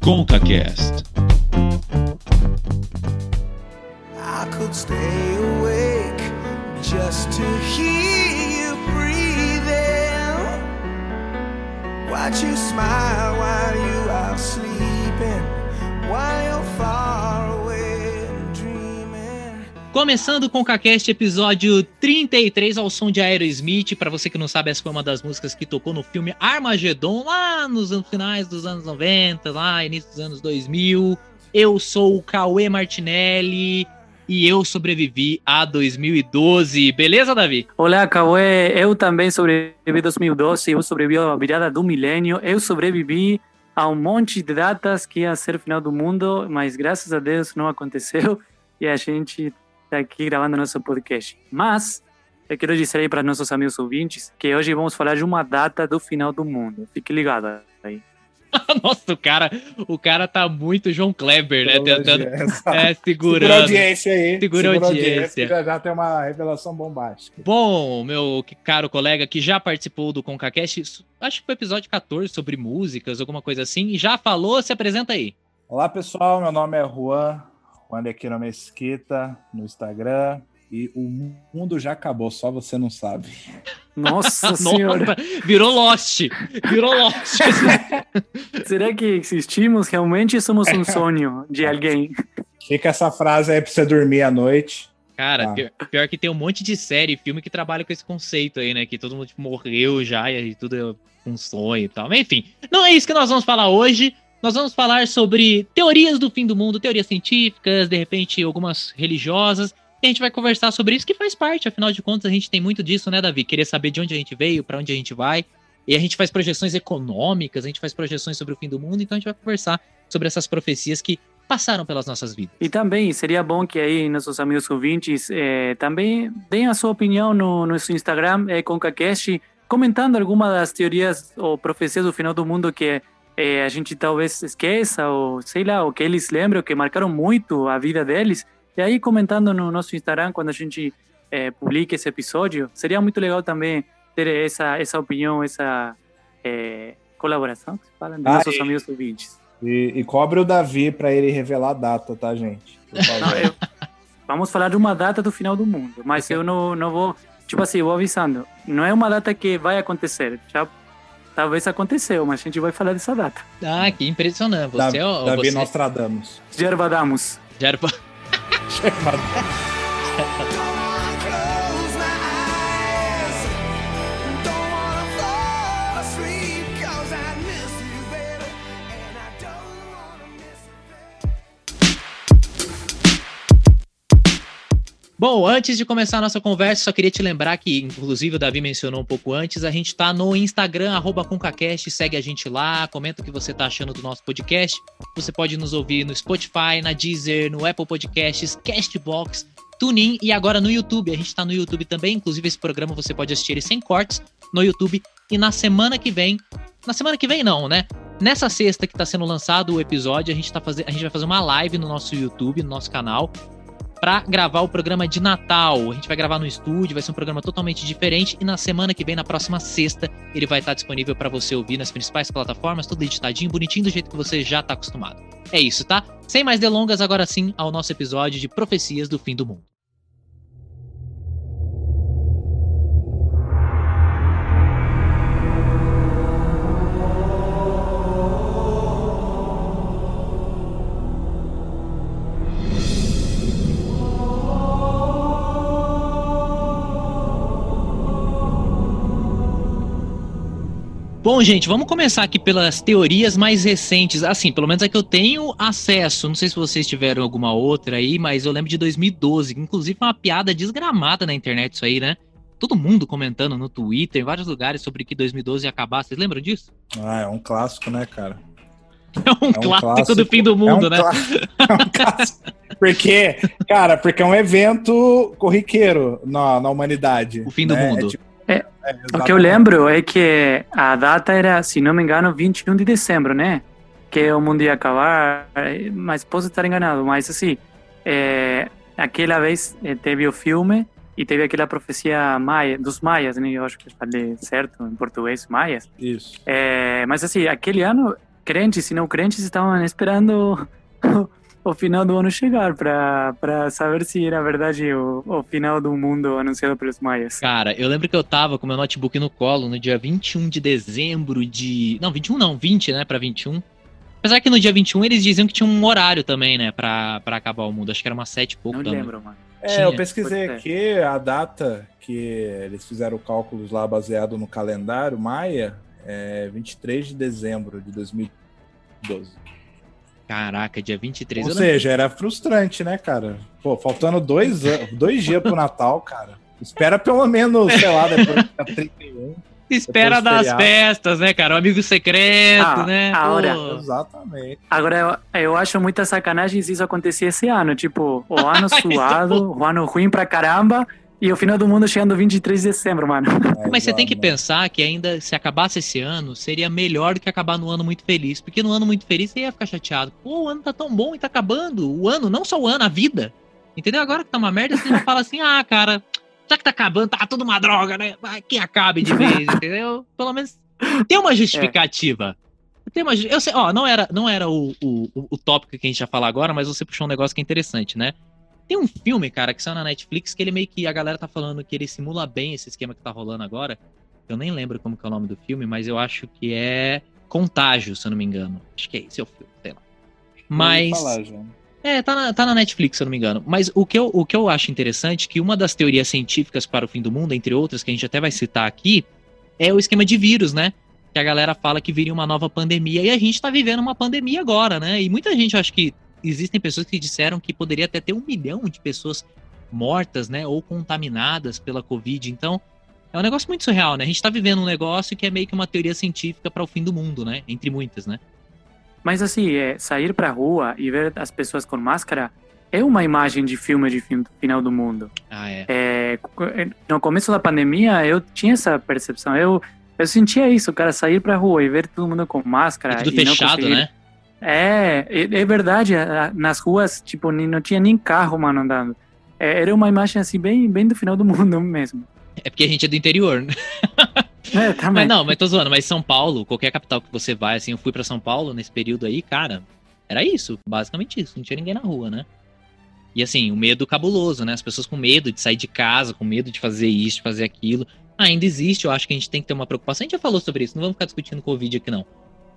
ConcaCast. I could stay awake just to hear you breathing. Watch you smile while you are sleeping, Começando com o CaCast episódio 33 ao som de Aerosmith. Pra você que não sabe, essa foi uma das músicas que tocou no filme Armageddon lá nos finais dos anos 90, lá início dos anos 2000. Eu sou o Cauê Martinelli e eu sobrevivi a 2012. Beleza, Davi? Olá, Cauê. Eu também sobrevivi 2012. Eu sobrevivi à virada do milênio. Eu sobrevivi a um monte de datas que ia ser o final do mundo, mas graças a Deus não aconteceu e a gente está aqui gravando nosso podcast. Mas eu quero dizer aí para nossos amigos ouvintes que hoje vamos falar de uma data do final do mundo. Fique ligado aí. Nossa, o cara, o cara tá muito João Kleber, né? Tentando, é, Segura a segurando. audiência aí. Segura a audiência. Já já tem uma revelação bombástica. Bom, meu caro colega que já participou do ConcaCast, acho que foi o episódio 14 sobre músicas, alguma coisa assim, e já falou, se apresenta aí. Olá, pessoal. Meu nome é Juan. Juan de Aquino Mesquita no Instagram. E o mundo já acabou, só você não sabe. Nossa senhora. Nossa, virou Lost. Virou Lost. Será que existimos? Realmente somos um sonho de alguém. Fica essa frase aí pra você dormir à noite. Cara, Ah. pior, pior que tem um monte de série, filme que trabalha com esse conceito aí, né? Que todo mundo tipo, morreu já e tudo é um sonho e tal. Mas, enfim, não é isso que nós vamos falar hoje. Nós vamos falar sobre teorias do fim do mundo, teorias científicas, de repente algumas religiosas. E a gente vai conversar sobre isso que faz parte, afinal de contas a gente tem muito disso, né, Davi? Querer saber de onde a gente veio, pra onde a gente vai. E a gente faz projeções econômicas, a gente faz projeções sobre o fim do mundo, então a gente vai conversar sobre essas profecias que passaram pelas nossas vidas. E também seria bom que aí nossos amigos ouvintes eh, também deem a sua opinião no nosso Instagram, eh, ConcaCast, comentando alguma das teorias ou profecias do final do mundo que eh, a gente talvez esqueça, ou sei lá, o que eles lembram, que marcaram muito a vida deles. E aí comentando no nosso Instagram, quando a gente eh, publique esse episódio, seria muito legal também ter essa, essa opinião, essa eh, colaboração, que se fala, dos Ah, nossos e- amigos ouvintes. E, e cobre o Davi pra ele revelar a data, tá, gente? Não, eu- vamos falar de uma data do final do mundo, mas eu não, não vou. Tipo assim, vou avisando. Não é uma data que vai acontecer. Já talvez aconteceu, mas a gente vai falar dessa data. Ah, que impressionante. Da- Você é o. Davi você... Nostradamus. Gervadamos. Já era Bom, antes de começar a nossa conversa, só queria te lembrar que, inclusive, o Davi mencionou um pouco antes, a gente tá no Instagram, arroba ConcaCast, segue a gente lá, comenta o que você tá achando do nosso podcast. Você pode nos ouvir no Spotify, na Deezer, no Apple Podcasts, Castbox, TuneIn e agora no YouTube. A gente tá no YouTube também, inclusive esse programa você pode assistir ele sem cortes no YouTube. E na semana que vem, na semana que vem não, né? Nessa sexta que tá sendo lançado o episódio, a gente, tá faze... a gente vai fazer uma live no nosso YouTube, no nosso canal, para gravar o programa de Natal. A gente vai gravar no estúdio, vai ser um programa totalmente diferente e na semana que vem, na próxima sexta, ele vai estar disponível para você ouvir nas principais plataformas, tudo editadinho, bonitinho do jeito que você já tá acostumado. É isso, tá? Sem mais delongas, agora sim ao nosso episódio de profecias do fim do mundo. Bom, gente, vamos começar aqui pelas teorias mais recentes. Assim, pelo menos é que eu tenho acesso. Não sei se vocês tiveram alguma outra aí, mas eu lembro de 2012. que Inclusive, foi uma piada desgramada na internet isso aí, né? Todo mundo comentando no Twitter, em vários lugares, sobre que 2012 ia acabar. Vocês lembram disso? Ah, é um clássico, né, cara? É um, clássico, do fim do mundo, é um né? É um clássico. Porque, cara, porque é um evento corriqueiro na, na humanidade. O fim do né? mundo. É tipo- É, é, O que eu lembro é que a data era, se não me engano, 21 de dezembro, né? Que o mundo ia acabar, mas posso estar enganado. Mas assim, é, aquela vez eh, teve o filme e teve aquela profecia maia, dos maias, né? Eu acho que falei certo em português, maias. Isso. É, mas assim, aquele ano, crentes e não crentes estavam esperando o final do ano chegar para para saber se era verdade o, o final do mundo anunciado pelos maias. Cara, eu lembro que eu tava com meu notebook no colo no dia 21 de dezembro de. Não, 21 não, 20, né? Pra 21. Apesar que no dia 21 eles diziam que tinha um horário também, né? Pra, pra acabar o mundo. Acho que era umas 7 e pouco Não noite. lembro, mano. É, Tinha, eu pesquisei aqui a data que eles fizeram cálculos lá baseado no calendário maia, é 23 de dezembro de 2012. Caraca, dia 23. Ou eu não- seja, era frustrante, né, cara? Pô, faltando dois, dois dias pro Natal, cara. Espera pelo menos, sei lá, depois dia 31. Espera das feriado. festas, né, cara? O amigo secreto, Ah, né? a hora. Pô. Exatamente. Agora, eu, eu acho muita sacanagem se isso acontecer esse ano. Tipo, o ano suado, o ano ruim pra caramba, e o final do mundo chegando 23 de dezembro, mano. Mas você tem que Exato. pensar que ainda se acabasse esse ano, seria melhor do que acabar no ano muito feliz. Porque no ano muito feliz você ia ficar chateado. Pô, o ano tá tão bom e tá acabando. O ano, não só o ano, a vida. Entendeu? Agora que tá uma merda, você já fala assim, ah, cara, já que tá acabando, tá tudo uma droga, né? Vai que acabe de vez, entendeu? Pelo menos tem uma justificativa. Tem uma, eu sei, ó, não era, não era o, o, o- o tópico que a gente ia falar agora, mas você puxou um negócio que é interessante, né? Tem um filme, cara, que saiu na Netflix que ele meio que a galera tá falando que ele simula bem esse esquema que tá rolando agora. Eu nem lembro como que é o nome do filme, mas eu acho que é Contágio, se eu não me engano. Acho que é esse é o filme, sei lá. Mas. Falar, já. É, tá na, tá na Netflix, se eu não me engano. Mas o que, eu, o que eu acho interessante é que uma das teorias científicas para o fim do mundo, entre outras, que a gente até vai citar aqui, é o esquema de vírus, né? Que a galera fala que viria uma nova pandemia. E a gente tá vivendo uma pandemia agora, né? E muita gente, acho que existem pessoas que disseram que poderia até ter um milhão de pessoas mortas, né? Ou contaminadas pela Covid. Então, é um negócio muito surreal, né? A gente tá vivendo um negócio que é meio que uma teoria científica para o fim do mundo, né? Entre muitas, né? Mas assim, é, sair pra rua e ver as pessoas com máscara é uma imagem de filme de fim- final do mundo. Ah, é. É, no começo da pandemia, eu tinha essa percepção. Eu, eu sentia isso, cara, sair pra rua e ver todo mundo com máscara. E tudo e não fechado, né? É, é, é verdade. Nas ruas, tipo, não tinha nem carro, mano, andando. É, era uma imagem, assim, bem, bem do final do mundo mesmo. É porque a gente é do interior, né? É, também. Mas não, mas tô zoando, mas São Paulo, qualquer capital que você vai, assim, eu fui pra São Paulo nesse período aí, cara, era isso, basicamente isso, não tinha ninguém na rua, né? E assim, o medo cabuloso, né? As pessoas com medo de sair de casa, com medo de fazer isso, de fazer aquilo. Ainda existe, eu acho que a gente tem que ter uma preocupação. A gente já falou sobre isso, não vamos ficar discutindo Covid aqui, não.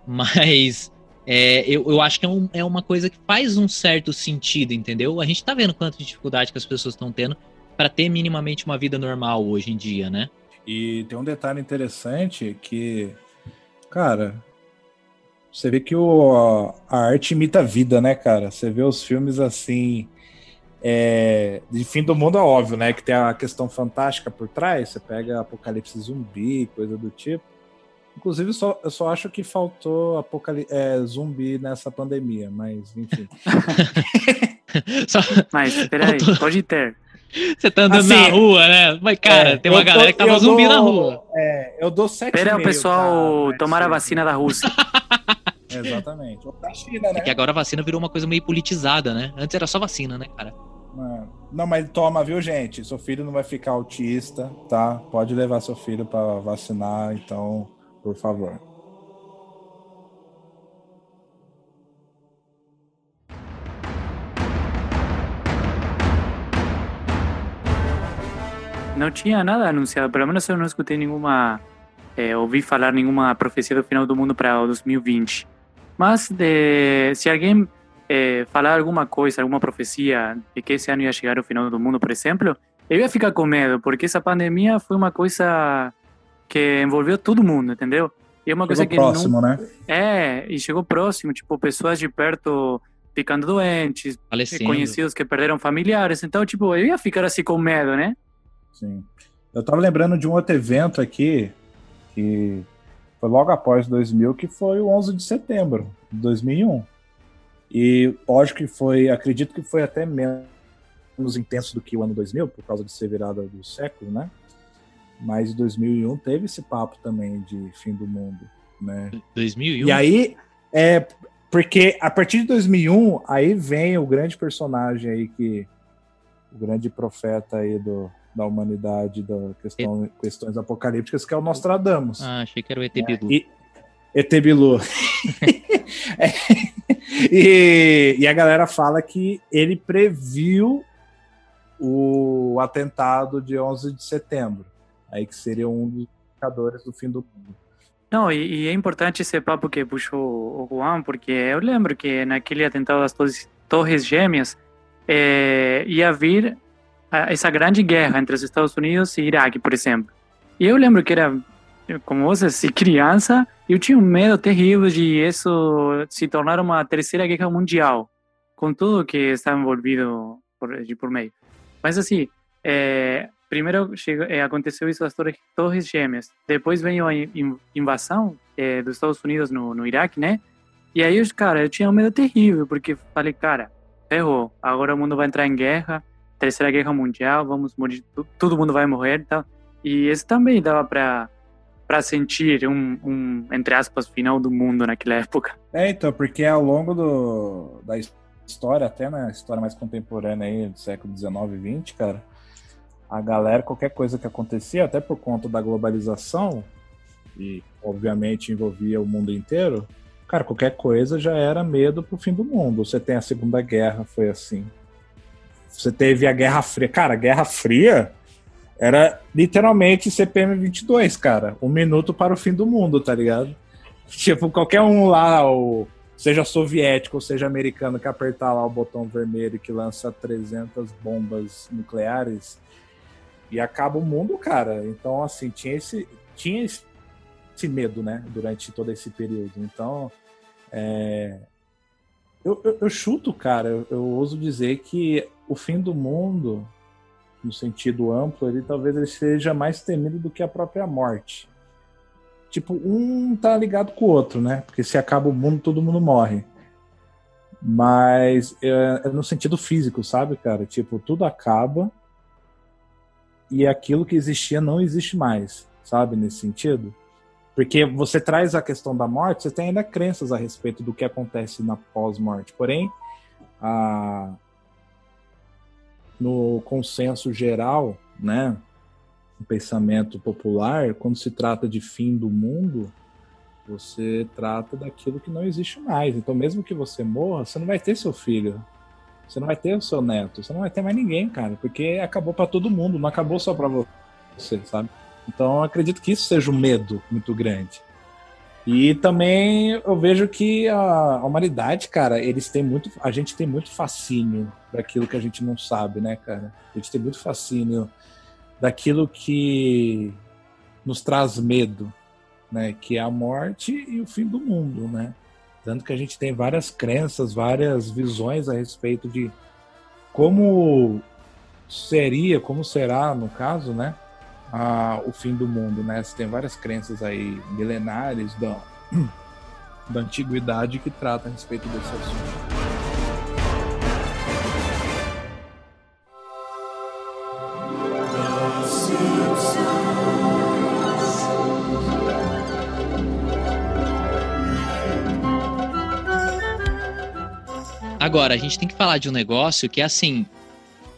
Mas é, eu, eu acho que é, um- é uma coisa que faz um certo sentido, entendeu? A gente tá vendo quanto de dificuldade que as pessoas estão tendo pra ter minimamente uma vida normal hoje em dia, né? E tem um detalhe interessante que, cara, você vê que o, a arte imita a vida, né, cara? Você vê os filmes assim. É, de fim do mundo é óbvio, né? Que tem a questão fantástica por trás. Você pega Apocalipse Zumbi, coisa do tipo. Inclusive, eu só, eu só acho que faltou apocali é, zumbi nessa pandemia, mas enfim. Só- Mas, peraí, Faltou- pode ter. Você tá andando Assim, na rua, né? Mas, cara, É, tem uma galera dou- que tava zumbi dou- na rua. É, eu dou sete Espera o pessoal pra- tomar a vacina da Rússia. Exatamente. Ou da China, né? É que agora a vacina virou uma coisa meio politizada, né? Antes era só vacina, né, cara? Mano, Não, mas toma, viu, gente? Seu filho não vai ficar autista, tá? Pode levar seu filho para vacinar, então, por favor. Não tinha nada anunciado, pelo menos eu não escutei nenhuma, é, ouvi falar nenhuma profecia do final do mundo para o 2020. Mas de, se alguém é, falar alguma coisa, alguma profecia de que esse ano ia chegar o final do mundo, por exemplo, eu ia ficar com medo, porque essa pandemia foi uma coisa que envolveu todo mundo, entendeu? E é uma coisa Chegou que não, próximo, né? é, e chegou próximo, tipo, pessoas de perto ficando doentes, Falecendo. conhecidos que perderam familiares, então, tipo, eu ia ficar assim com medo, né? Sim. Eu tava lembrando de um outro evento aqui, que foi logo após 2000, que foi o 11 de setembro de 2001. E lógico que foi, acredito que foi até menos intenso do que o ano 2000, por causa de ser virada do século, né? Mas em 2001 teve esse papo também de fim do mundo, né? 2001. E aí, é porque a partir de 2001, aí vem o grande personagem aí que o grande profeta aí do, da humanidade, da questão, questões apocalípticas, que é o Nostradamus. Ah, achei que era o ET Bilu. E, ET Bilu. É, e, e a galera fala que ele previu o atentado de 11 de setembro, aí que seria um dos indicadores do fim do mundo. Não, e, e, é importante esse papo que puxou o Juan, porque eu lembro que naquele atentado das torres, Gêmeas é, ia vir essa grande guerra entre os Estados Unidos e Iraque, por exemplo. E eu lembro que era, como você, se criança, eu tinha um medo terrível de isso se tornar uma terceira guerra mundial, com tudo que está envolvido por, por meio. Mas assim, é, primeiro chegou, é, aconteceu isso das torres, torres Gêmeas, depois veio a invasão é, dos Estados Unidos no, no Iraque, né? E aí, cara, eu tinha um medo terrível, porque falei, cara, ferrou, agora o mundo vai entrar em guerra, terceira guerra mundial, vamos morrer, todo mundo vai morrer e tal. E isso também dava para para sentir um, um, entre aspas, final do mundo naquela época. É, então, porque ao longo do, da história, até na história mais contemporânea aí, do século XIX e XX, cara, a galera, qualquer coisa que acontecia, até por conta da globalização, e obviamente envolvia o mundo inteiro, cara, qualquer coisa já era medo pro fim do mundo. Você tem a Segunda Guerra, foi assim. Você teve a Guerra Fria. Cara, a Guerra Fria era literalmente CPM 22, cara. Um minuto para o fim do mundo, tá ligado? Tipo, qualquer um lá, ou seja soviético ou seja americano, que apertar lá o botão vermelho que lança 300 bombas nucleares e acaba o mundo, cara. Então, assim, tinha esse, tinha esse medo, né, durante todo esse período. Então, é... eu, eu, eu, chuto, cara, eu, eu ouso dizer que o fim do mundo no sentido amplo, ele talvez ele seja mais temido do que a própria morte. Tipo, um tá ligado com o outro, né? Porque se acaba o mundo, todo mundo morre. Mas é, é no sentido físico, sabe, cara? Tipo, tudo acaba e aquilo que existia não existe mais, sabe? Nesse sentido. Porque você traz a questão da morte, você tem ainda crenças a respeito do que acontece na pós-morte. Porém, a, no consenso geral, né, no pensamento popular, quando se trata de fim do mundo, você trata daquilo que não existe mais. Então, mesmo que você morra, você não vai ter seu filho, você não vai ter o seu neto, você não vai ter mais ninguém, cara, porque acabou para todo mundo, não acabou só para você, sabe? Então, acredito que isso seja um medo muito grande. E também eu vejo que a, humanidade, cara, eles têm muito. A gente tem muito fascínio daquilo que a gente não sabe, né, cara? A gente tem muito fascínio daquilo que nos traz medo, né? Que é a morte e o fim do mundo, né? Tanto que a gente tem várias crenças, várias visões a respeito de como seria, como será, no caso, né? o fim do mundo, né? Você tem várias crenças aí milenares da, da antiguidade que tratam a respeito desse assunto. Agora, a gente tem que falar de um negócio que é assim,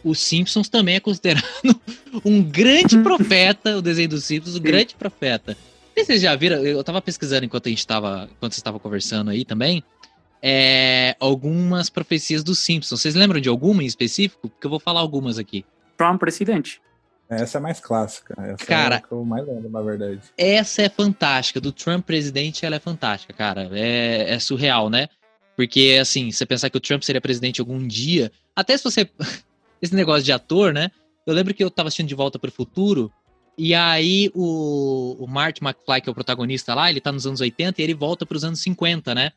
os Simpsons também é considerado um grande profeta, o desenho dos Simpsons, um Sim. grande profeta. Vocês já viram? Eu tava pesquisando enquanto a gente tava, enquanto vocês estavam conversando aí também. É, algumas profecias dos Simpsons. Vocês lembram de alguma em específico? Porque eu vou falar algumas aqui. Trump presidente. Essa é mais clássica. Essa cara, é a que eu mais lembro, na verdade. Essa é fantástica. Do Trump presidente, ela é fantástica, cara. É, é surreal, né? Porque, assim, você pensar que o Trump seria presidente algum dia. Até se você esse negócio de ator, né? Eu lembro que eu tava assistindo De Volta para o Futuro, e aí o, o Marty McFly, que é o protagonista lá, ele tá nos anos 80 e ele volta para os anos 50, né?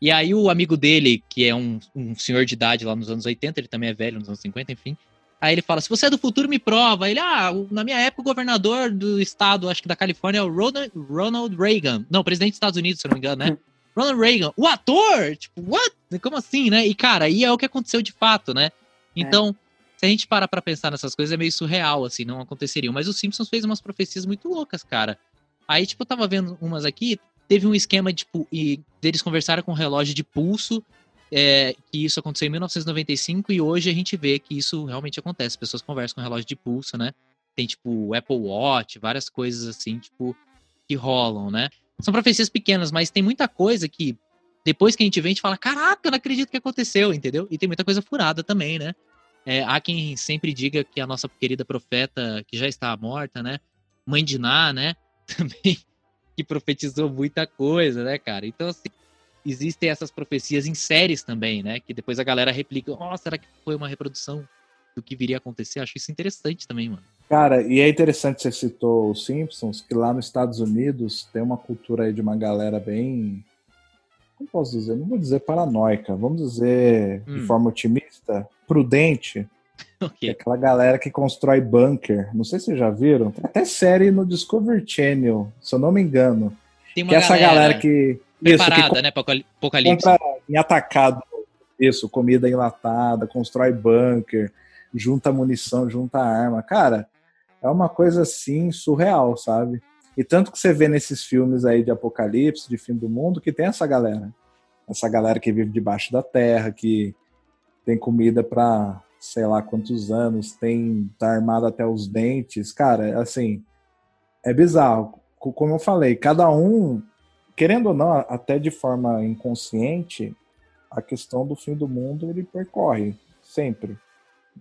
E aí o amigo dele, que é um, um senhor de idade lá nos anos 80, ele também é velho nos anos 50, enfim. Aí ele fala: se você é do futuro, me prova. Ele, ah, na minha época, o governador do estado, acho que da Califórnia, é o Ronald, Ronald Reagan. Não, presidente dos Estados Unidos, se não me engano, né? Ronald Reagan, o ator! Tipo, what? Como assim, né? E, cara, aí é o que aconteceu de fato, né? Então, é se a gente parar pra pensar nessas coisas, é meio surreal, assim, não aconteceriam. Mas o Simpsons fez umas profecias muito loucas, cara. Aí, tipo, eu tava vendo umas aqui, teve um esquema, tipo, e eles conversaram com um relógio de pulso, é, que isso aconteceu em 1995, e hoje a gente vê que isso realmente acontece. As pessoas conversam com relógio de pulso, né? Tem, tipo, o Apple Watch, várias coisas assim, tipo, que rolam, né? São profecias pequenas, mas tem muita coisa que depois que a gente vê, a gente fala, caraca, eu não acredito que aconteceu, entendeu? E tem muita coisa furada também, né? É, há quem sempre diga que a nossa querida profeta, que já está morta, né? Mãe de Ná, né? Também que profetizou muita coisa, né, cara? Então, assim, existem essas profecias em séries também, né? Que depois a galera replica, oh, será que foi uma reprodução do que viria a acontecer? Acho isso interessante também, mano. Cara, e é interessante você citou os Simpsons, que lá nos Estados Unidos tem uma cultura aí de uma galera bem. Como posso dizer? Não vou dizer paranoica, vamos dizer Hum. de forma otimista, prudente. Que é aquela galera que constrói bunker. Não sei se vocês já viram. Tem até série no Discovery Channel, se eu não me engano. Tem uma Que é essa galera, que. Isso, que preparada, né, apocalipse. compra em atacado isso, comida enlatada, constrói bunker, junta munição, junta arma. Cara, é uma coisa assim surreal, sabe? E tanto que você vê nesses filmes aí de apocalipse, de fim do mundo, que tem essa galera. Essa galera que vive debaixo da terra, que tem comida pra sei lá quantos anos, tem tá armado até os dentes. Cara, assim, é bizarro. Co- Como eu falei, cada um querendo ou não, até de forma inconsciente, a questão do fim do mundo ele percorre sempre,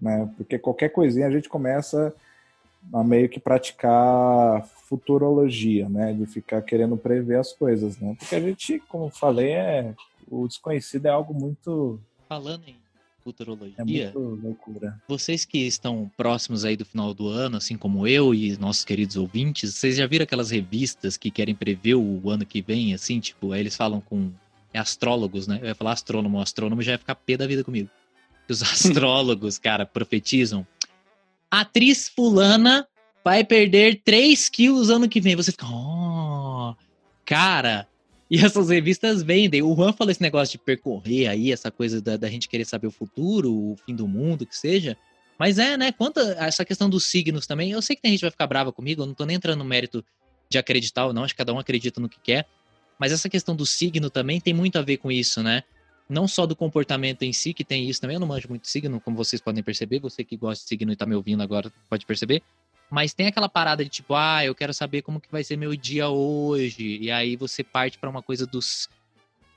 né? Porque qualquer coisinha a gente começa a meio que praticar futurologia, né? De ficar querendo prever as coisas, né? Porque a gente, como falei, é o desconhecido é algo muito Falando em futurologia, é muito loucura. vocês que estão próximos aí do final do ano, assim como eu e nossos queridos ouvintes, vocês já viram aquelas revistas que querem prever o ano que vem, assim, tipo, aí eles falam com é astrólogos, né? Eu ia falar astrônomo, o astrônomo já ia ficar pé da vida comigo. Os astrólogos, cara, profetizam. Atriz fulana vai perder 3 quilos ano que vem. Você fica, oh, cara. E essas revistas vendem. O Juan falou esse negócio de percorrer aí, essa coisa da, da gente querer saber o futuro, o fim do mundo, que seja. Mas é, né? Quanto a essa questão dos signos também, eu sei que tem gente que vai ficar brava comigo, eu não tô nem entrando no mérito de acreditar ou não, acho que cada um acredita no que quer. Mas essa questão do signo também tem muito a ver com isso, né? Não só do comportamento em si, que tem isso também. Eu não manjo muito signo, como vocês podem perceber. Você que gosta de signo e tá me ouvindo agora pode perceber. Mas tem aquela parada de tipo, ah, eu quero saber como que vai ser meu dia hoje. E aí você parte para uma coisa dos,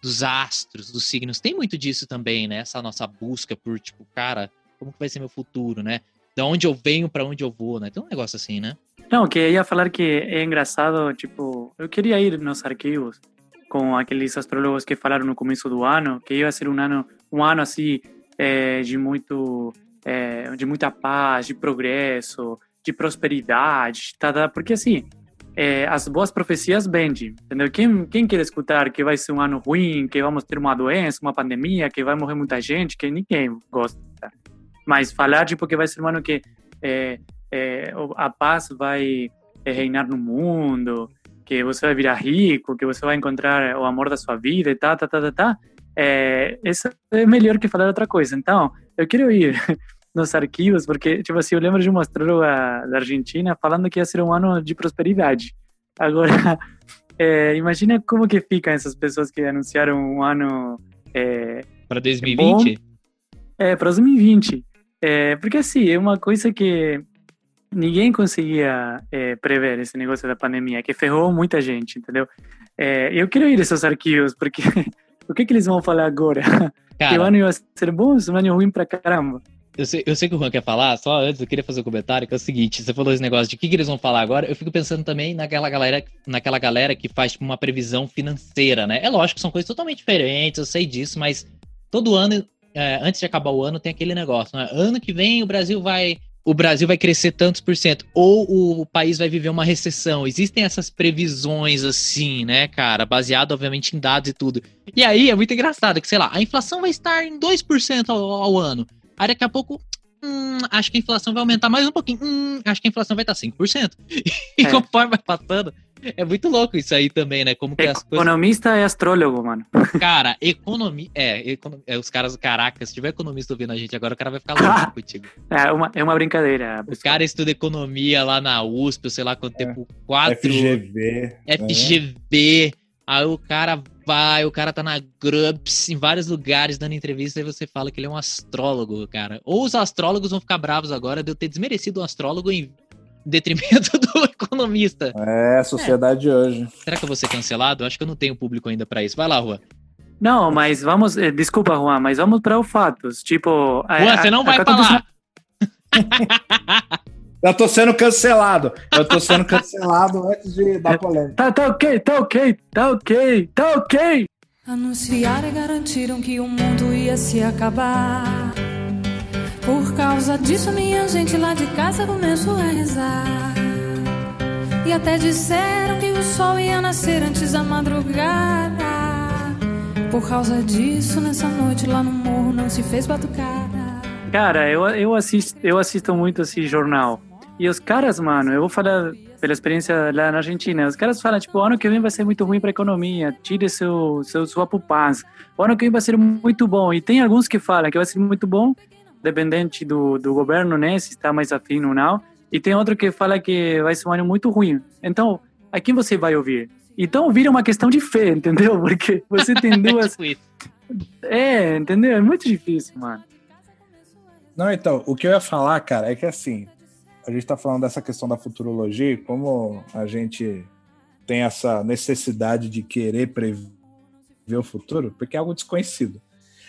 dos astros, dos signos. Tem muito disso também, né? Essa nossa busca por, tipo, cara, como que vai ser meu futuro, né? Da onde eu venho para onde eu vou, né? Tem um negócio assim, né? Não, que ia falar que é engraçado, tipo, eu queria ir nos arquivos com aqueles astrólogos que falaram no começo do ano, que ia ser um ano, um ano assim, eh, de muito, eh, de muita paz, de progresso, de prosperidade, tá, porque assim, eh, as boas profecias vendem, entendeu? Quem, quem quer escutar que vai ser um ano ruim, que vamos ter uma doença, uma pandemia, que vai morrer muita gente, que ninguém gosta. Mas falar, tipo, que vai ser um ano que eh, eh, a paz vai reinar no mundo, que você vai virar rico, que você vai encontrar o amor da sua vida e tá, tá, tá, tá, tá. É, isso é melhor que falar outra coisa. Então, eu quero ir nos arquivos, porque, tipo assim, eu lembro de uma astróloga da Argentina falando que ia ser um ano de prosperidade. Agora, é, imagina como que ficam essas pessoas que anunciaram um ano é, Para 2020? é, para 2020. É, porque assim, é uma coisa que ninguém conseguia é, prever esse negócio da pandemia, que ferrou muita gente, entendeu? É, eu quero ir esses arquivos, porque o que, que eles vão falar agora? que o Cara, ano ia ser bom, o ano ruim pra caramba. eu sei, eu sei que o Juan quer falar, só antes eu queria fazer um comentário, que é o seguinte, você falou esse negócio de o que, que eles vão falar agora, eu fico pensando também naquela galera, naquela galera que faz tipo, uma previsão financeira, né? É lógico que são coisas totalmente diferentes, eu sei disso, mas todo ano, é, antes de acabar o ano, tem aquele negócio, né? Ano que vem o Brasil vai. O Brasil vai crescer tantos por cento, ou o país vai viver uma recessão. Existem essas previsões assim, né, cara? Baseado, obviamente, em dados e tudo. E aí é muito engraçado que, sei lá, a inflação vai estar em 2% ao, ao ano. Aí daqui a pouco, hum, acho que a inflação vai aumentar mais um pouquinho. Hum, acho que a inflação vai estar 5%. E É. conforme vai passando, é muito louco isso aí também, né? Como que as coisas. Economista é astrólogo, mano. Cara, economia. É, é, os caras, caraca, se tiver economista ouvindo a gente agora, o cara vai ficar louco contigo. É uma, é uma brincadeira. O pessoal. cara estuda economia lá na USP, sei lá quanto tempo, quatro. FGV. né? FGV. Aí o cara vai, o cara tá na Grubs, em vários lugares dando entrevista, e você fala que ele é um astrólogo, cara. Ou os astrólogos vão ficar bravos agora de eu ter desmerecido um astrólogo em detrimento do economista. É, a sociedade de hoje. Será que eu vou ser cancelado? Acho que eu não tenho público ainda pra isso. Vai lá, Rua. Não, mas vamos. eh, Desculpa, Juan, mas vamos para os fatos. Tipo. a- Juan, a- você não vai acá falar. Eu tô sendo cancelado. Eu tô sendo cancelado antes de dar polêmica. Tá, tá ok, tá ok, tá ok, tá ok. Anunciaram e garantiram que o mundo ia se acabar. Por causa disso, minha gente lá de casa começou a rezar. E até disseram que o sol ia nascer antes da madrugada. Por causa disso, nessa noite lá no morro não se fez batucada. Cara, eu, eu, assisto, eu assisto muito esse jornal. E os caras, mano, eu vou falar pela experiência lá na Argentina. Os caras falam, tipo, ano que vem vai ser muito ruim para a economia, tire seu, seu, sua poupança. O ano que vem vai ser muito bom. E tem alguns que falam que vai ser muito bom, dependente do, do governo, né? Se está mais afim ou não. E tem outro que fala que vai ser um ano muito ruim. Então, a quem você vai ouvir? Então, vira uma questão de fé, entendeu? Porque você tem duas. Tipo. É, entendeu? É muito difícil, mano. Não, então, o que eu ia falar, cara, é que assim, a gente tá falando dessa questão da futurologia, como a gente tem essa necessidade de querer prever o futuro, porque é algo desconhecido.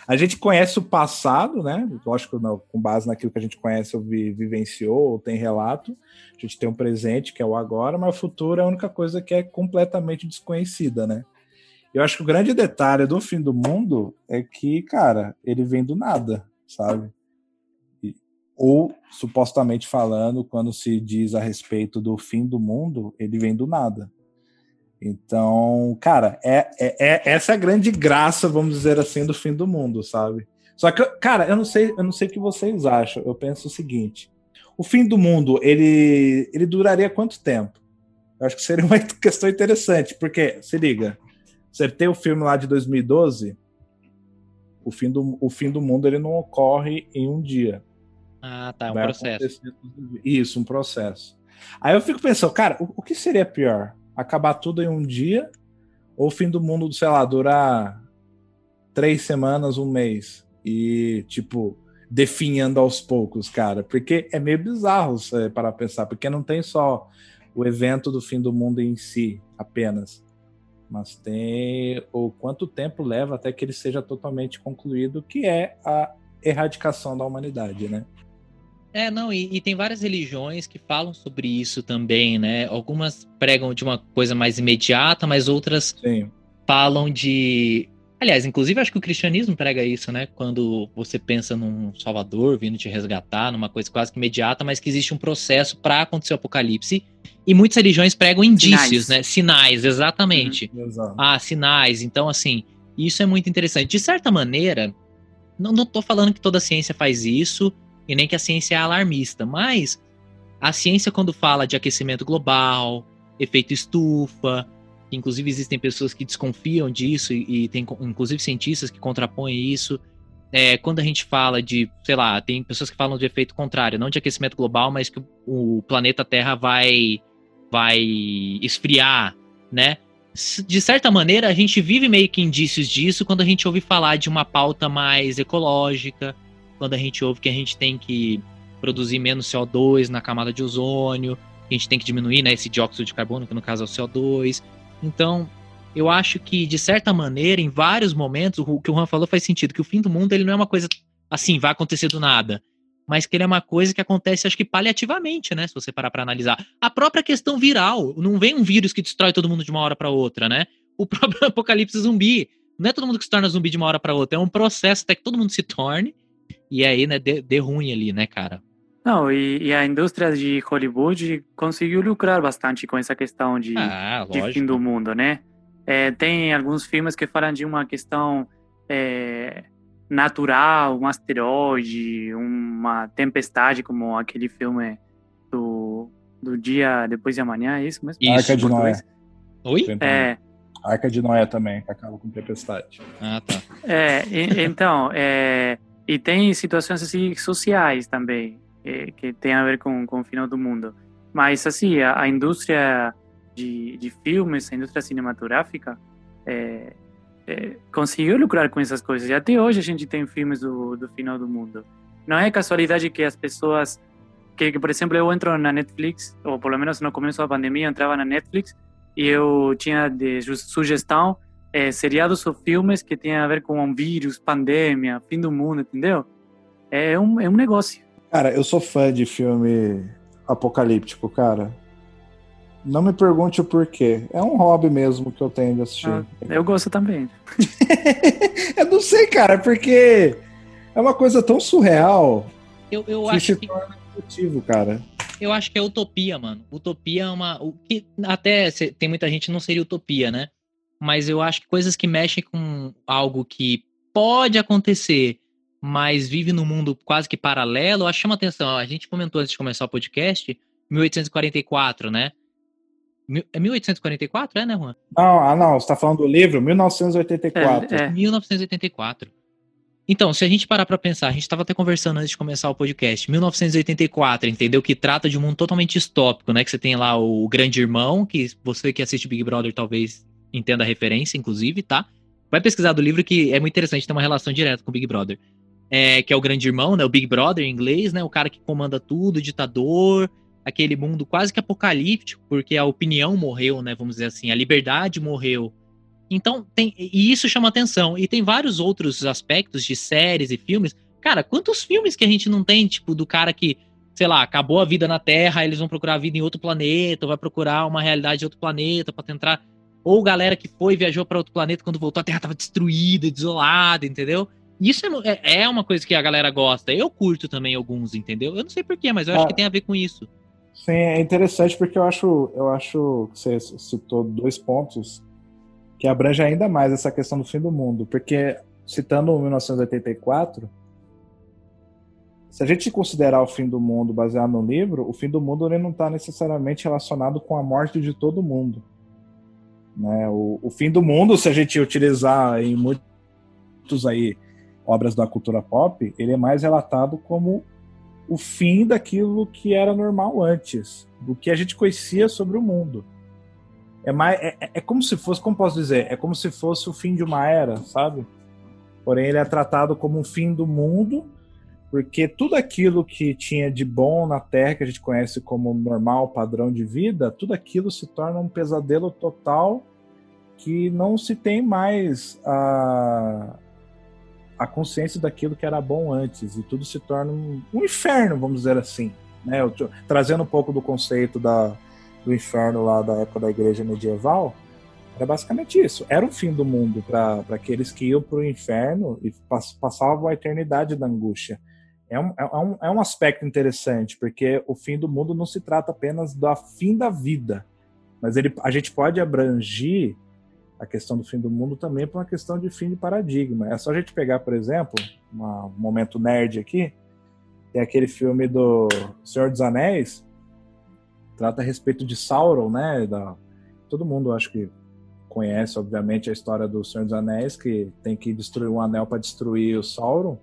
A gente conhece o passado, né? Lógico, não, com base naquilo que a gente conhece ou vi- vivenciou, ou tem relato. A gente tem um presente, que é o agora, mas o futuro é a única coisa que é completamente desconhecida, né? Eu acho que o grande detalhe do fim do mundo é que, cara, ele vem do nada, sabe? Ou, supostamente falando, quando se diz a respeito do fim do mundo, ele vem do nada. Então, cara, é, é, é- essa é a grande graça, vamos dizer assim, do fim do mundo, sabe? Só que, cara, eu não sei, eu não sei o que vocês acham. Eu penso o seguinte: o fim do mundo, ele, ele duraria quanto tempo? Eu acho que seria uma questão interessante, porque, se liga, você tem o filme lá de 2012, o fim do, o fim do mundo ele não ocorre em um dia. Ah, tá, é um Vai processo. Isso, um processo. Aí eu fico pensando, cara, o, o que seria pior? Acabar tudo em um dia? Ou o fim do mundo, sei lá, durar três semanas, um mês? E, tipo, definhando aos poucos, cara? Porque é meio bizarro pra pensar, porque não tem só o evento do fim do mundo em si, apenas. Mas tem o quanto tempo leva até que ele seja totalmente concluído, que é a erradicação da humanidade, né? É, não, e, e tem várias religiões que falam sobre isso também, né? Algumas pregam de uma coisa mais imediata, mas outras Sim. falam de. Aliás, inclusive acho que o cristianismo prega isso, né? Quando você pensa num Salvador vindo te resgatar, numa coisa quase que imediata, mas que existe um processo para acontecer o apocalipse. E muitas religiões pregam indícios, Sinais. né? Sinais, exatamente. Exato. Ah, sinais. Então, assim, isso é muito interessante. De certa maneira, não, não tô falando que toda ciência faz isso e nem que a ciência é alarmista, mas a ciência, quando fala de aquecimento global, efeito estufa, inclusive existem pessoas que desconfiam disso e, tem inclusive cientistas que contrapõem isso. É, quando a gente fala de, sei lá, tem pessoas que falam de efeito contrário, não de aquecimento global, mas que o, o planeta Terra vai, vai esfriar, né? De certa maneira, a gente vive meio que indícios disso quando a gente ouve falar de uma pauta mais ecológica, quando a gente ouve que a gente tem que produzir menos CO2 na camada de ozônio, que a gente tem que diminuir né, esse dióxido de carbono, que no caso é o CO2. Então, eu acho que, de certa maneira, em vários momentos, o que o Juan falou faz sentido, que o fim do mundo ele não é uma coisa assim, vai acontecer do nada. Mas que ele é uma coisa que acontece, acho que paliativamente, né? Se você parar para analisar. A própria questão viral. Não vem um vírus que destrói todo mundo de uma hora para outra, né? O próprio apocalipse zumbi. Não é todo mundo que se torna zumbi de uma hora para outra. É um processo até que todo mundo se torne. E aí, né, dê ruim ali, né, cara? Não, e, e a indústria de Hollywood conseguiu lucrar bastante com essa questão de, Ah, de fim do mundo, né? É, tem alguns filmes que falam de uma questão é, natural, um asteroide, uma tempestade, como aquele filme do, do dia depois de amanhã, é isso mesmo? Isso. Arca de Noé. Oi? É, Arca de Noé também, que acaba com tempestade. Ah, tá. É, e- então, é, e tem situações assim sociais também, é, que tem a ver com, com o final do mundo. Mas, assim, a, a indústria de, de filmes, a indústria cinematográfica, é, é, conseguiu lucrar com essas coisas. E até hoje a gente tem filmes do, do final do mundo. Não é casualidade que as pessoas que, que, por exemplo, eu entro na Netflix, ou pelo menos no começo da pandemia, eu entrava na Netflix e eu tinha de sugestão eh, seriados ou filmes que tinham a ver com um vírus, pandemia, fim do mundo, entendeu? É um, é um negócio. Cara, eu sou fã de filme apocalíptico, cara. Não me pergunte o porquê. É um hobby mesmo que eu tenho de assistir. Ah, eu gosto também. eu não sei, cara, porque é uma coisa tão surreal Eu, eu que acho se que torna motivo, cara. Eu acho que é utopia, mano. Utopia é uma. O que até tem muita gente que não seria utopia, né? Mas eu acho que coisas que mexem com algo que pode acontecer, mas vive num mundo quase que paralelo, acho que chama atenção. A gente comentou antes de começar o podcast, 1844, né? É 1844, é, né, Juan? Não, ah, não, você tá falando do livro 1984. É, é. 1984. Então, se a gente parar pra pensar, a gente tava até conversando antes de começar o podcast, 1984, entendeu? Que trata de um mundo totalmente distópico, né? Que você tem lá o Grande Irmão, que você que assiste Big Brother talvez entenda a referência, inclusive, tá? Vai pesquisar do livro que é muito interessante, tem uma relação direta com o Big Brother. É, que é o Grande Irmão, né? O Big Brother em inglês, né? O cara que comanda tudo, ditador, aquele mundo quase que apocalíptico, porque a opinião morreu, né? Vamos dizer assim, a liberdade morreu. Então, tem, e isso chama atenção. E tem vários outros aspectos de séries e filmes. Cara, quantos filmes que a gente não tem, tipo, do cara que, sei lá, acabou a vida na Terra, eles vão procurar a vida em outro planeta, vai procurar uma realidade de outro planeta pra tentar. Ou galera que foi e viajou pra outro planeta, quando voltou a Terra tava destruída, desolada, entendeu? Isso é é, é uma coisa que a galera gosta. Eu curto também alguns, entendeu? Eu não sei porquê, mas eu acho Ah. que tem a ver com isso. Sim, é interessante porque eu acho, eu acho que você citou dois pontos que abrange ainda mais essa questão do fim do mundo. Porque, citando o 1984, se a gente considerar o fim do mundo baseado no livro, o fim do mundo ele não está necessariamente relacionado com a morte de todo mundo. Né? O, o fim do mundo, se a gente utilizar em muitos aí obras da cultura pop, ele é mais relatado como o fim daquilo que era normal antes, do que a gente conhecia sobre o mundo. É, mais, é, é- é como se fosse, como posso dizer, é como se fosse o fim de uma era, sabe? Porém, ele é tratado como um fim do mundo, porque tudo aquilo que tinha de bom na Terra, que a gente conhece como normal, padrão de vida, tudo aquilo se torna um pesadelo total que não se tem mais a, a consciência daquilo que era bom antes e tudo se torna um, um inferno, vamos dizer assim, né? Eu trazendo um pouco do conceito da, do inferno lá da época da igreja medieval, era basicamente isso. Era o fim do mundo para aqueles que iam para o inferno e pass- passavam a eternidade da angústia. É um, é, um, é um aspecto interessante, porque o fim do mundo não se trata apenas do fim da vida, mas ele, a gente pode abranger a questão do fim do mundo também para uma questão de fim de paradigma. É só a gente pegar, por exemplo, uma- um momento nerd aqui, tem aquele filme do Senhor dos Anéis, trata a respeito de Sauron, né? Da, todo mundo acho que conhece, obviamente, a história do Senhor dos Anéis, que tem que destruir um anel para destruir o Sauron.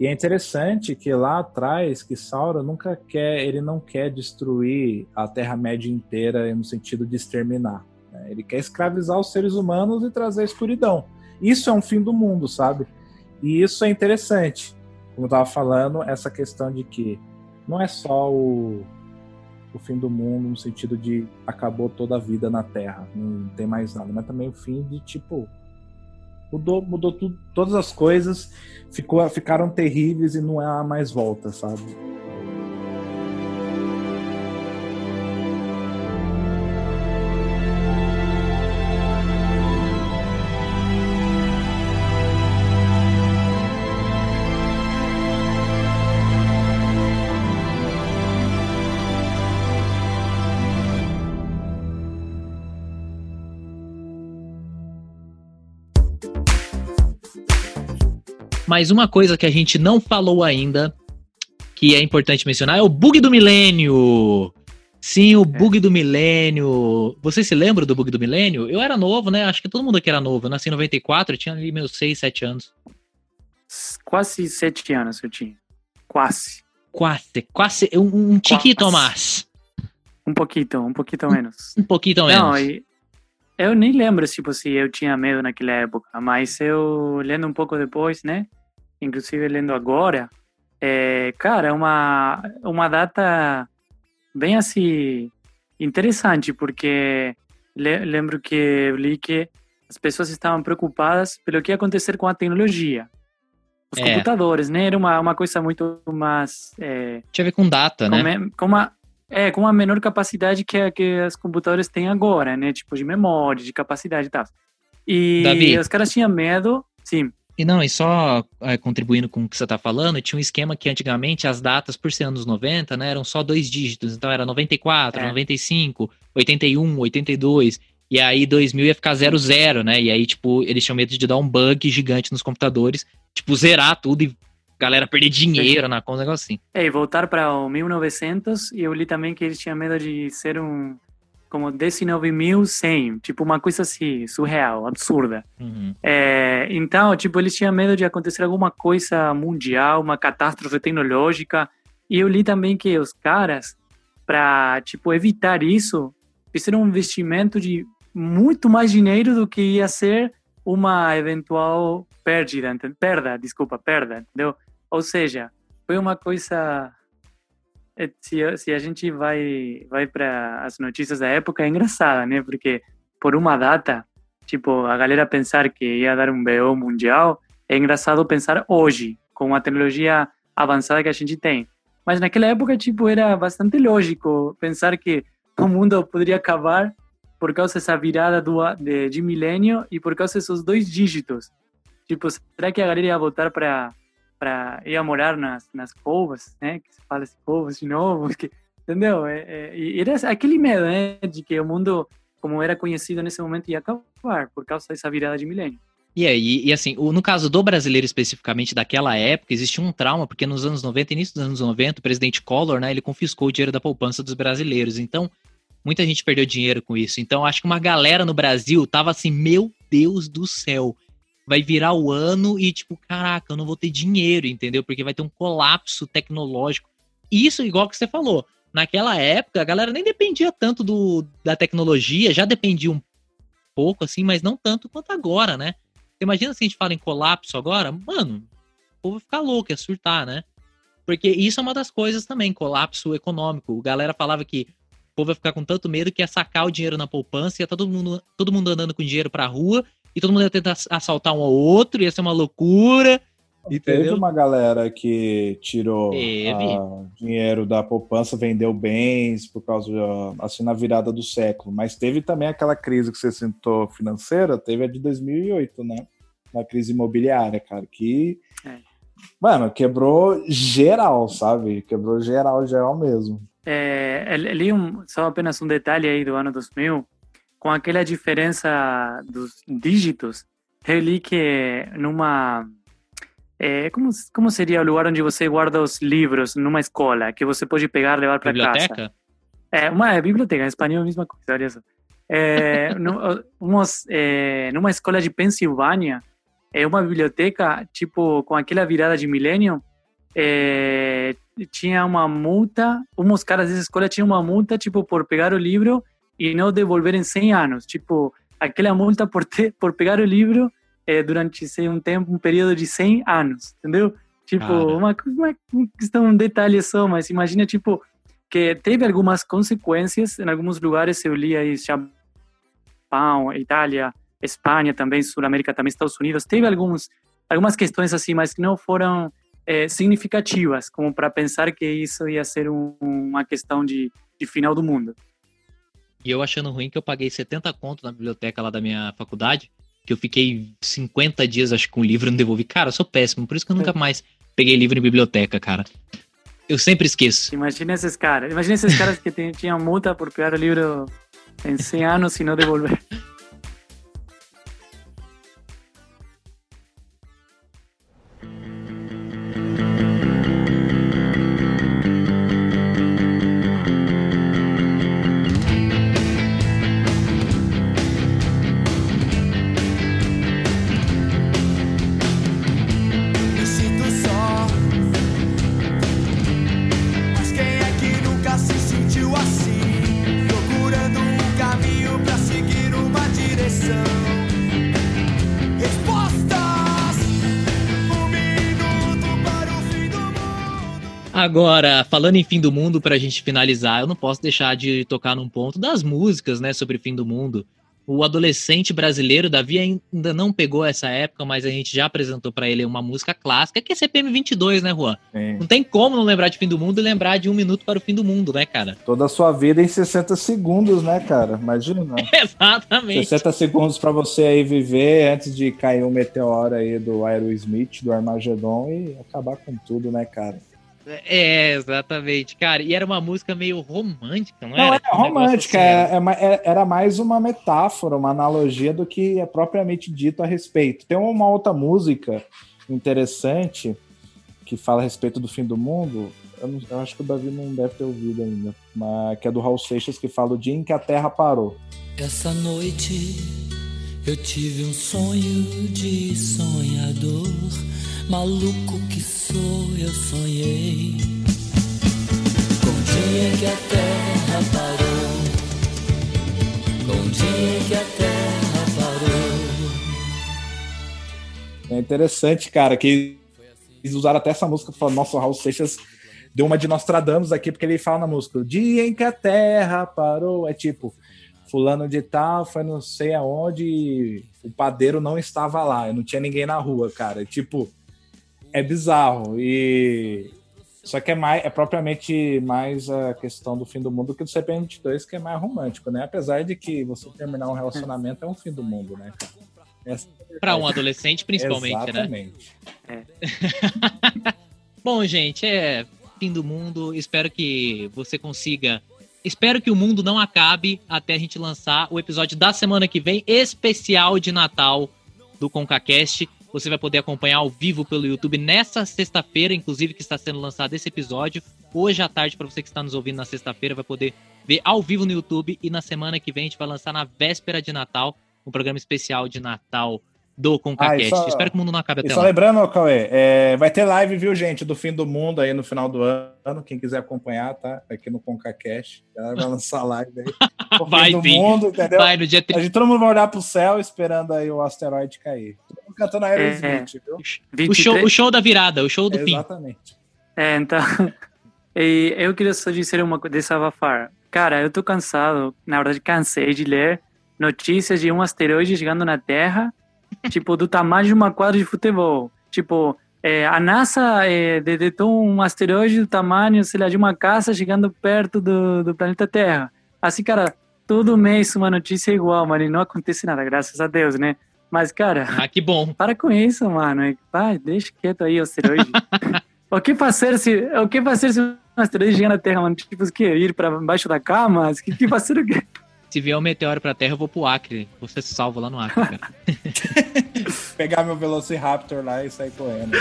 E é interessante que lá atrás, que Sauron nunca quer, ele não quer destruir a Terra-média inteira no sentido de exterminar. né? Ele quer escravizar os seres humanos e trazer a escuridão. Isso é um fim do mundo, sabe? E isso é interessante. Como eu estava falando, essa questão de que não é só o, o fim do mundo no sentido de acabou toda a vida na Terra, não tem mais nada, mas também o fim de tipo mudou, mudou tudo, todas as coisas, ficou, ficaram terríveis e não há mais volta, sabe? Mas uma coisa que a gente não falou ainda, que é importante mencionar, é o bug do milênio. Sim, o bug do milênio. Você se lembra do bug do milênio? Eu era novo, né? Acho que todo mundo aqui era novo. Eu nasci em 94, eu tinha ali meus 6, 7 anos. Quase sete anos eu tinha. Quase. Quase, quase, um, um Quase. mais. Um pouquinho, um pouquinho menos. Um pouquinho Não, menos. e eu nem lembro tipo, se eu tinha medo naquela época, mas eu lendo um pouco depois, né? Inclusive lendo agora, É, cara, é uma, uma data bem assim interessante, porque le- lembro que eu li que as pessoas estavam preocupadas pelo que ia acontecer com a tecnologia. Os É. computadores, né? Era uma, uma coisa muito mais... é, Tinha a ver com data, com, né? me- com uma, é, com uma menor capacidade que, a- que os computadores têm agora, né? Tipo, de memória, de capacidade e tal. E Davi. os caras tinham medo... Sim, E não, e só é, contribuindo com o que você tá falando, tinha um esquema que antigamente as datas, por ser anos 90, né, eram só dois dígitos. Então era 94, É. 95, 81, 82. E aí 2000 ia ficar 00, né? E aí, tipo, eles tinham medo de dar um bug gigante nos computadores, tipo, zerar tudo e galera perder dinheiro na conta, um negócio assim. É, e voltar para o 1900, e eu li também que eles tinham medo de ser um como 19.100, tipo uma coisa assim, surreal, absurda. Uhum. É, então, tipo, eles tinham medo de acontecer alguma coisa mundial, uma catástrofe tecnológica. E eu li também que os caras, para tipo evitar isso, fizeram um investimento de muito mais dinheiro do que ia ser uma eventual perda, ente- perda, desculpa, perda, entendeu? Ou seja, foi uma coisa se, a- se a gente vai vai para as notícias da época é engraçada, né? Porque por uma data, tipo, a galera pensar que ia dar um BO mundial, é engraçado pensar hoje, com a tecnologia avançada que a gente tem. Mas naquela época, tipo, era bastante lógico pensar que o mundo poderia acabar por causa dessa virada do, de, de milênio e por causa desses dois dígitos. Tipo, será que a galera ia voltar para para ia morar nas nas covas, né? Que se fala assim, covas de novo, que, entendeu? É, é, era aquele medo, né? De que o mundo, como era conhecido nesse momento, ia acabar por causa dessa virada de milênio. E aí, e assim, no caso do brasileiro especificamente daquela época, existia um trauma, porque nos anos 90, início dos anos 90, o presidente Collor, né, ele confiscou o dinheiro da poupança dos brasileiros. Então, muita gente perdeu dinheiro com isso. Então, acho que uma galera no Brasil tava assim, meu Deus do céu, vai virar o ano e tipo, caraca, eu não vou ter dinheiro, entendeu? Porque vai ter um colapso tecnológico. Isso, igual que você falou, naquela época, a galera nem dependia tanto do, da tecnologia, já dependia um pouco, assim, mas não tanto quanto agora, né? Você imagina se a gente fala em colapso agora? Mano, o povo vai ficar louco, ia surtar, né? Porque isso é uma das coisas também, colapso econômico. A galera falava que o povo ia ficar com tanto medo que ia sacar o dinheiro na poupança, ia todo mundo, todo mundo andando com dinheiro pra rua, e todo mundo ia tentar assaltar um ao outro, ia ser uma loucura. Teve Entendeu? uma galera que tirou Teve. ah, dinheiro da poupança, vendeu bens por causa, de, assim, na virada do século. Mas teve também aquela crise que você citou financeira, teve a de 2008, né? Na crise imobiliária, cara, que, É. mano, quebrou geral, sabe? Quebrou geral, geral mesmo. É, eu li um, só apenas um detalhe aí do ano 2000, com aquela diferença dos dígitos, eu li que numa... É, como, como seria o lugar onde você guarda os livros numa escola, que você pode pegar e levar para casa? Biblioteca? É, uma é biblioteca, em espanhol é a mesma coisa, olha só. É, no- uns, é, numa escola de Pensilvânia, é uma biblioteca, tipo, com aquela virada de milênio, é, tinha uma multa, uns caras dessa escola tinham uma multa, tipo, por pegar o livro e não devolver em 100 anos. Tipo, aquela multa por, ter, por pegar o livro é, durante sei, um tempo, um período de 100 anos, entendeu? Tipo, uma, uma questão, um detalhe só, mas imagina, tipo, que teve algumas consequências em alguns lugares eu li aí Japão, Itália, Espanha também, Sul América também, Estados Unidos, teve alguns algumas questões assim, mas que não foram eh, significativas como para pensar que isso ia ser um- uma questão de, de final do mundo. E eu achando ruim que eu paguei 70 conto na biblioteca lá da minha faculdade, que eu fiquei 50 dias, acho que com o livro e não devolvi. Cara, eu sou péssimo, por isso que eu nunca mais peguei livro em biblioteca, cara. Eu sempre esqueço. Imagina esses caras, imagina esses caras que tinham multa por pegar o livro em 100 anos e não devolver. Agora, falando em fim do mundo, pra gente finalizar, eu não posso deixar de tocar num ponto das músicas, né, sobre fim do mundo. O adolescente brasileiro, Davi ainda não pegou essa época, mas a gente já apresentou pra ele uma música clássica, que é CPM 22, né, Juan? Sim. Não tem como não lembrar de fim do mundo e lembrar de um minuto para o fim do mundo, né, cara? Toda a sua vida em 60 segundos, né, cara? Imagina. Exatamente. 60 segundos pra você aí viver antes de cair um meteoro aí do Aerosmith, do Armagedon e acabar com tudo, né, cara? É, exatamente, cara. E era uma música meio romântica, não, Não, era? é Um negócio romântica, assim, é- é é- era mais uma metáfora, uma analogia do que é propriamente dito a respeito. Tem uma outra música interessante que fala a respeito do fim do mundo. Eu, não- eu acho que o Davi não deve ter ouvido ainda, mas que é do Raul Seixas que fala o dia em que a Terra parou. Essa noite eu tive um sonho de sonhador, maluco que sou, eu sonhei. Com o dia que a terra parou, com o dia que a terra parou. É interessante, cara, que eles usaram até essa música, falando, nossa, o Raul Seixas deu uma de Nostradamus aqui, porque ele fala na música, o dia em que a terra parou, é tipo, fulano de tal foi não sei aonde, o padeiro não estava lá, não tinha ninguém na rua, cara, tipo, é bizarro, e... Só que é, mais, é propriamente mais a questão do fim do mundo que do CPM 22, que é mais romântico, né? Apesar de que você terminar um relacionamento é um fim do mundo, né? Essa Pra um adolescente, principalmente, né? Exatamente. Bom, gente, é fim do mundo. Espero que você consiga. Espero que o mundo não acabe até a gente lançar o episódio da semana que vem, especial de Natal do ConcaCast. Você vai poder acompanhar ao vivo pelo YouTube nessa sexta-feira, inclusive que está sendo lançado esse episódio. Hoje à tarde, para você que está nos ouvindo na sexta-feira, vai poder ver ao vivo no YouTube. E na semana que vem a gente vai lançar na véspera de Natal um programa especial de Natal do ConcaCast. Ah, só- Espero que o mundo não acabe até só lá. lembrando, Cauê, é, vai ter live, viu, gente, do fim do mundo aí no final do ano. Quem quiser acompanhar, tá? Aqui no ConcaCast. A galera vai lançar live aí. Vai do mundo, entendeu? Vai no dia A gente, todo mundo vai olhar pro céu esperando aí o asteroide cair. Todo mundo cantando É, Aerosmith, viu? O 23 show, o show da virada, o show do fim. Exatamente. É, então, e eu queria só dizer uma coisa, desabafar. Cara, eu tô cansado, na verdade cansei de ler notícias de um asteroide chegando na Terra, tipo, do tamanho de uma quadra de futebol. Tipo, é, a NASA é, detectou um asteroide do tamanho, sei lá, de uma casa chegando perto do, do planeta Terra. Assim, cara, todo mês uma notícia igual, mano, e não acontece nada, graças a Deus, né? Mas, cara, Ah, que bom. para com isso, mano. Vai, deixa quieto aí o asteroide. o que fazer se o que fazer se um asteroide chegar na Terra, mano? Tipo, o quê? Ir para baixo da cama? O que, que fazer o quê? Se vier um meteoro pra Terra, eu vou pro Acre. Você se lá no Acre, cara. Pegar meu Velociraptor lá e sair correndo.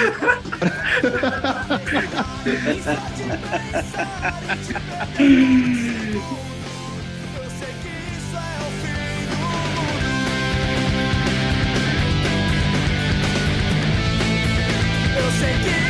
Eu sei que